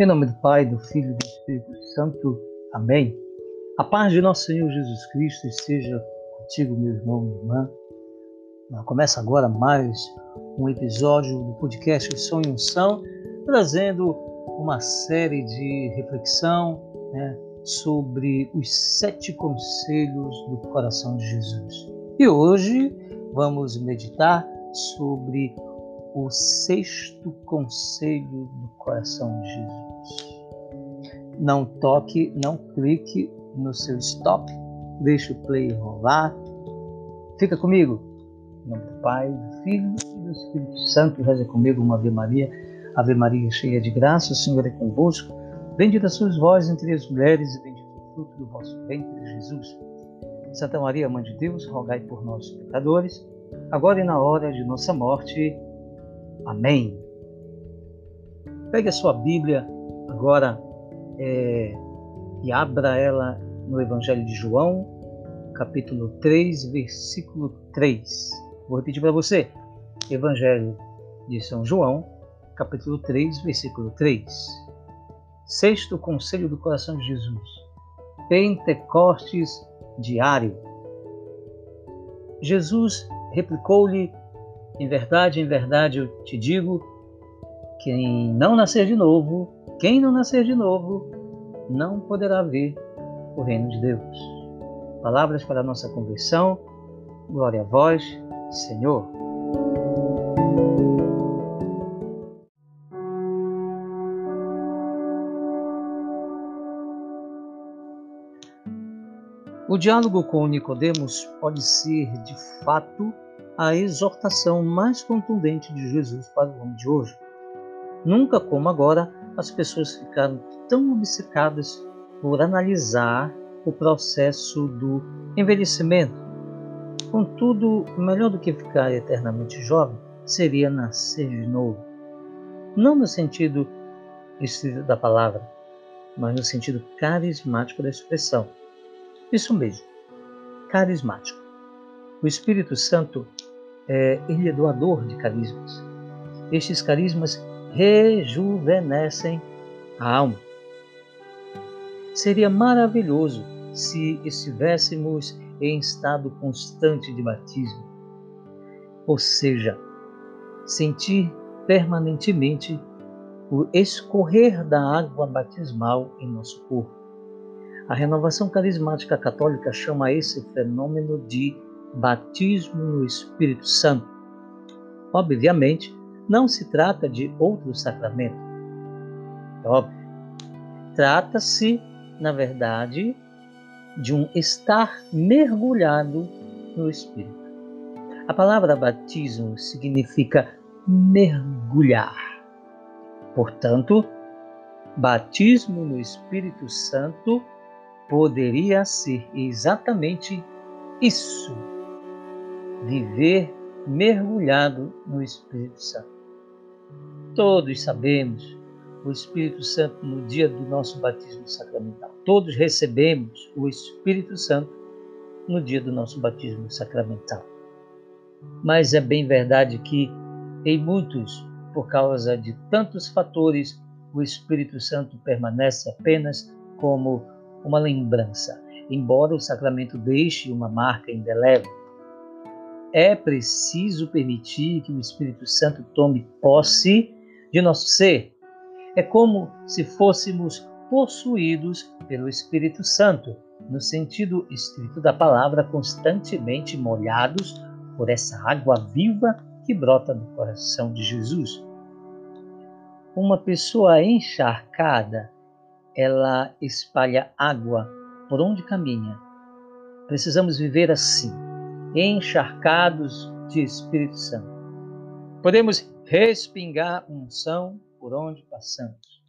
Em nome do Pai, do Filho e do Espírito Santo. Amém. A paz de nosso Senhor Jesus Cristo esteja contigo, meu irmão, minha irmã. Começa agora mais um episódio do podcast Sonho Unção, trazendo uma série de reflexão né, sobre os sete conselhos do coração de Jesus. E hoje vamos meditar sobre o sexto conselho do coração de Jesus. Não toque, não clique no seu stop, deixe o play rolar. Fica comigo. Em nome do Pai, do Filho e do Espírito Santo, reza comigo uma Ave Maria. Ave Maria, cheia de graça, o Senhor é convosco. Bendita sois vós entre as mulheres e bendito o fruto do vosso ventre, Jesus. Santa Maria, Mãe de Deus, rogai por nós, pecadores, agora e na hora de nossa morte. Amém. Pegue a sua Bíblia agora é, e abra ela no Evangelho de João, capítulo 3, versículo 3. Vou repetir para você. Evangelho de São João, capítulo 3, versículo 3. Sexto conselho do coração de Jesus. Pentecostes diário. Jesus replicou-lhe em verdade, em verdade eu te digo: quem não nascer de novo, quem não nascer de novo, não poderá ver o reino de Deus. Palavras para a nossa conversão. Glória a vós, Senhor. O diálogo com Nicodemos pode ser, de fato, a exortação mais contundente de Jesus para o homem de hoje. Nunca como agora as pessoas ficaram tão obcecadas por analisar o processo do envelhecimento. Contudo, melhor do que ficar eternamente jovem seria nascer de novo. Não no sentido estrito da palavra, mas no sentido carismático da expressão. Isso mesmo, carismático. O Espírito Santo é, ele é doador de carismas. Estes carismas rejuvenescem a alma. Seria maravilhoso se estivéssemos em estado constante de batismo, ou seja, sentir permanentemente o escorrer da água batismal em nosso corpo. A renovação carismática católica chama esse fenômeno de batismo no Espírito Santo. Obviamente, não se trata de outro sacramento. É óbvio. Trata-se, na verdade, de um estar mergulhado no Espírito. A palavra batismo significa mergulhar. Portanto, batismo no Espírito Santo poderia ser exatamente isso viver mergulhado no Espírito Santo. Todos sabemos o Espírito Santo no dia do nosso batismo sacramental. Todos recebemos o Espírito Santo no dia do nosso batismo sacramental. Mas é bem verdade que em muitos, por causa de tantos fatores, o Espírito Santo permanece apenas como uma lembrança, embora o sacramento deixe uma marca indelével é preciso permitir que o Espírito Santo tome posse de nosso ser. É como se fôssemos possuídos pelo Espírito Santo, no sentido estrito da palavra, constantemente molhados por essa água viva que brota do coração de Jesus. Uma pessoa encharcada, ela espalha água por onde caminha. Precisamos viver assim encharcados de Espírito Santo. Podemos respingar unção por onde passamos.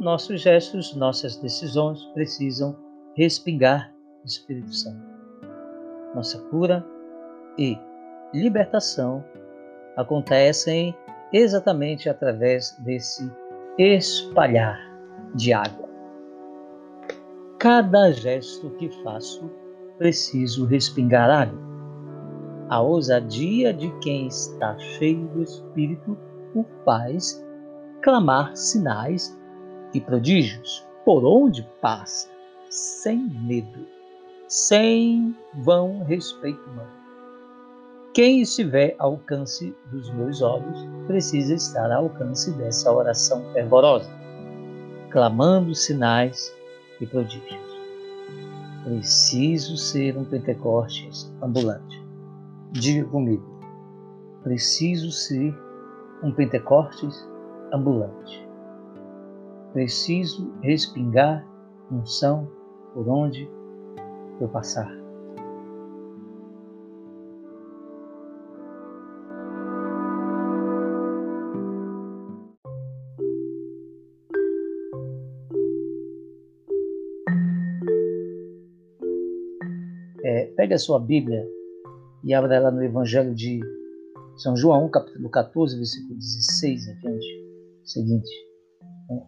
Nossos gestos, nossas decisões precisam respingar Espírito Santo. Nossa cura e libertação acontecem exatamente através desse espalhar de água. Cada gesto que faço preciso respingar água. A ousadia de quem está cheio do Espírito o faz proclamar sinais e prodígios por onde passa, sem medo, sem vão respeito humano. Quem estiver ao alcance dos meus olhos precisa estar ao alcance dessa oração fervorosa, clamando sinais e prodígios. Preciso ser um Pentecostes ambulante. Diga comigo. Preciso ser um Pentecostes ambulante. Preciso respingar unção por onde eu passar. Pegue a sua Bíblia e abra ela no Evangelho de São João, capítulo 14, versículo 16 adiante. Seguinte,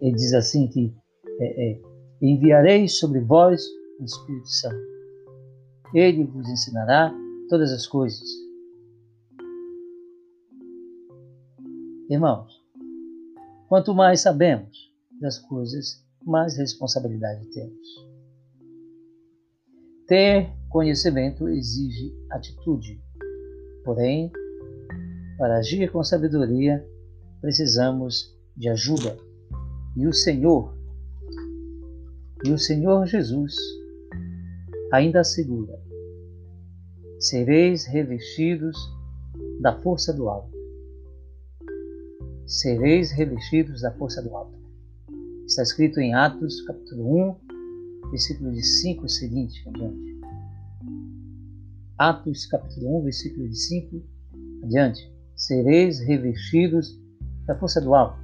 ele diz assim que é, é, enviarei sobre vós o Espírito Santo. Ele vos ensinará todas as coisas. Irmãos, quanto mais sabemos das coisas, mais responsabilidade temos. Ter conhecimento exige atitude. Porém, para agir com sabedoria, precisamos de ajuda. E o Senhor, e o Senhor Jesus ainda assegura: sereis revestidos da força do alto. Sereis revestidos da força do alto. Está escrito em Atos, capítulo 1, versículo de 5 seguinte, adiante. Atos capítulo 1, versículo de 5 adiante. Sereis revestidos da força do alto.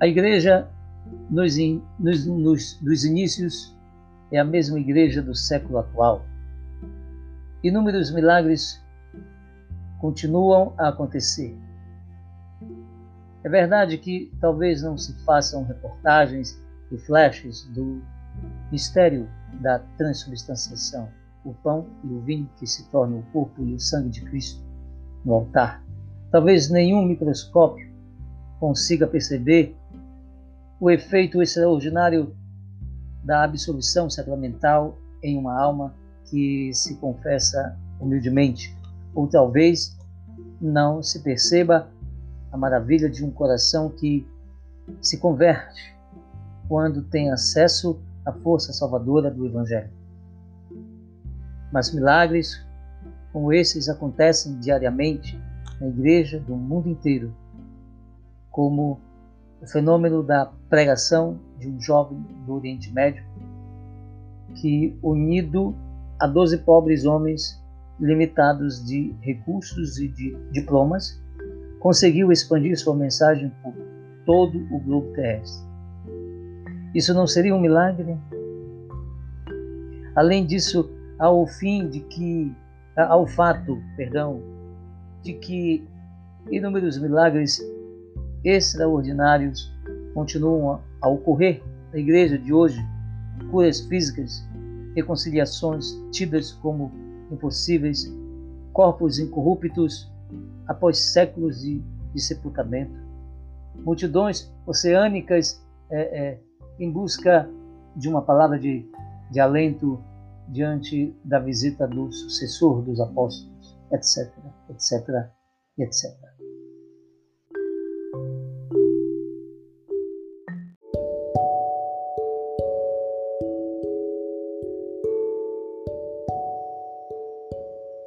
A igreja nos, nos, nos, dos inícios é a mesma igreja do século atual. Inúmeros milagres continuam a acontecer. É verdade que talvez não se façam reportagens e flashes do mistério da transubstanciação, o pão e o vinho que se tornam o corpo e o sangue de Cristo no altar. Talvez nenhum microscópio consiga perceber o efeito extraordinário da absolvição sacramental em uma alma que se confessa humildemente, ou talvez não se perceba a maravilha de um coração que se converte quando tem acesso a força salvadora do Evangelho. Mas milagres como esses acontecem diariamente na igreja do mundo inteiro, como o fenômeno da pregação de um jovem do Oriente Médio que, unido a doze pobres homens limitados de recursos e de diplomas, conseguiu expandir sua mensagem por todo o globo terrestre. Isso não seria um milagre? Além disso, ao fim de que ao fato, perdão, de que inúmeros milagres extraordinários continuam a ocorrer na igreja de hoje, curas físicas, reconciliações tidas como impossíveis, corpos incorruptos após séculos de, de sepultamento, multidões oceânicas é, é, em busca de uma palavra de, de alento diante da visita do sucessor dos apóstolos, etc, etc, etc.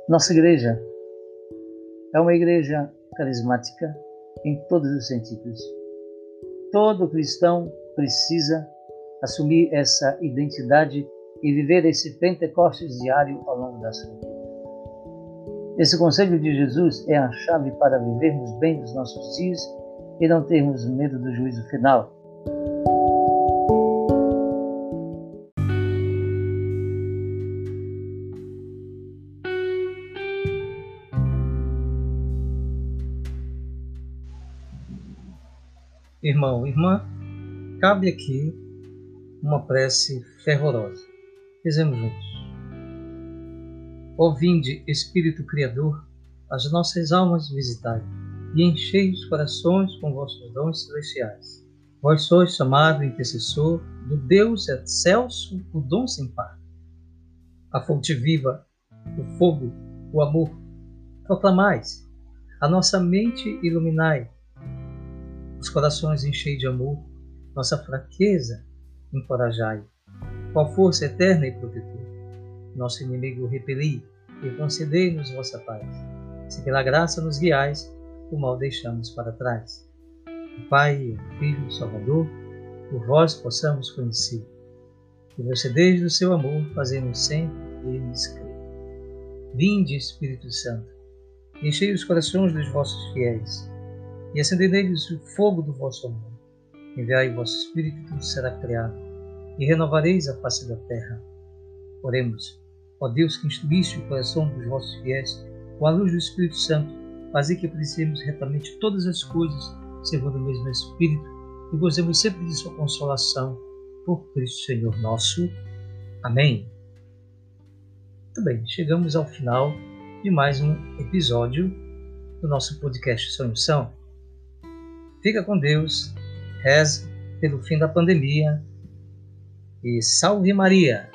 Nossa igreja é uma igreja carismática em todos os sentidos. Todo cristão precisa assumir essa identidade e viver esse Pentecostes diário ao longo da sua vida. Esse conselho de Jesus é a chave para vivermos bem os nossos dias e não termos medo do juízo final. Irmão, irmã, cabe aqui uma prece fervorosa. Fizemos juntos. Ó vinde, Espírito Criador, as nossas almas visitai, e enchei os corações com vossos dons celestiais. Vós sois chamado intercessor do Deus excelso, o dom sem par. A fonte viva, o fogo, o amor, proclamais. A nossa mente iluminai. Os corações enchei de amor, nossa fraqueza encorajai. Qual força eterna e protetora. Nosso inimigo repeli e concedei-nos vossa paz. Se pela graça nos guiais, o mal deixamos para trás. O Pai, o Filho, o Salvador, por vós possamos conhecer. E você, desde o seu amor, fazemos sempre eles crer. Vinde, Espírito Santo, enchei os corações dos vossos fiéis e acendei neles o fogo do vosso amor. Enviai o vosso Espírito e tudo será criado, e renovareis a face da terra. Oremos, ó Deus que instruíste o coração dos vossos fiéis com a luz do Espírito Santo, fazer que apreciemos retamente todas as coisas segundo o mesmo Espírito e gozemos sempre de sua consolação por Cristo Senhor nosso. Amém. Muito bem, chegamos ao final de mais um episódio do nosso podcast Sonho São. Fica com Deus, reze pelo fim da pandemia e salve Maria!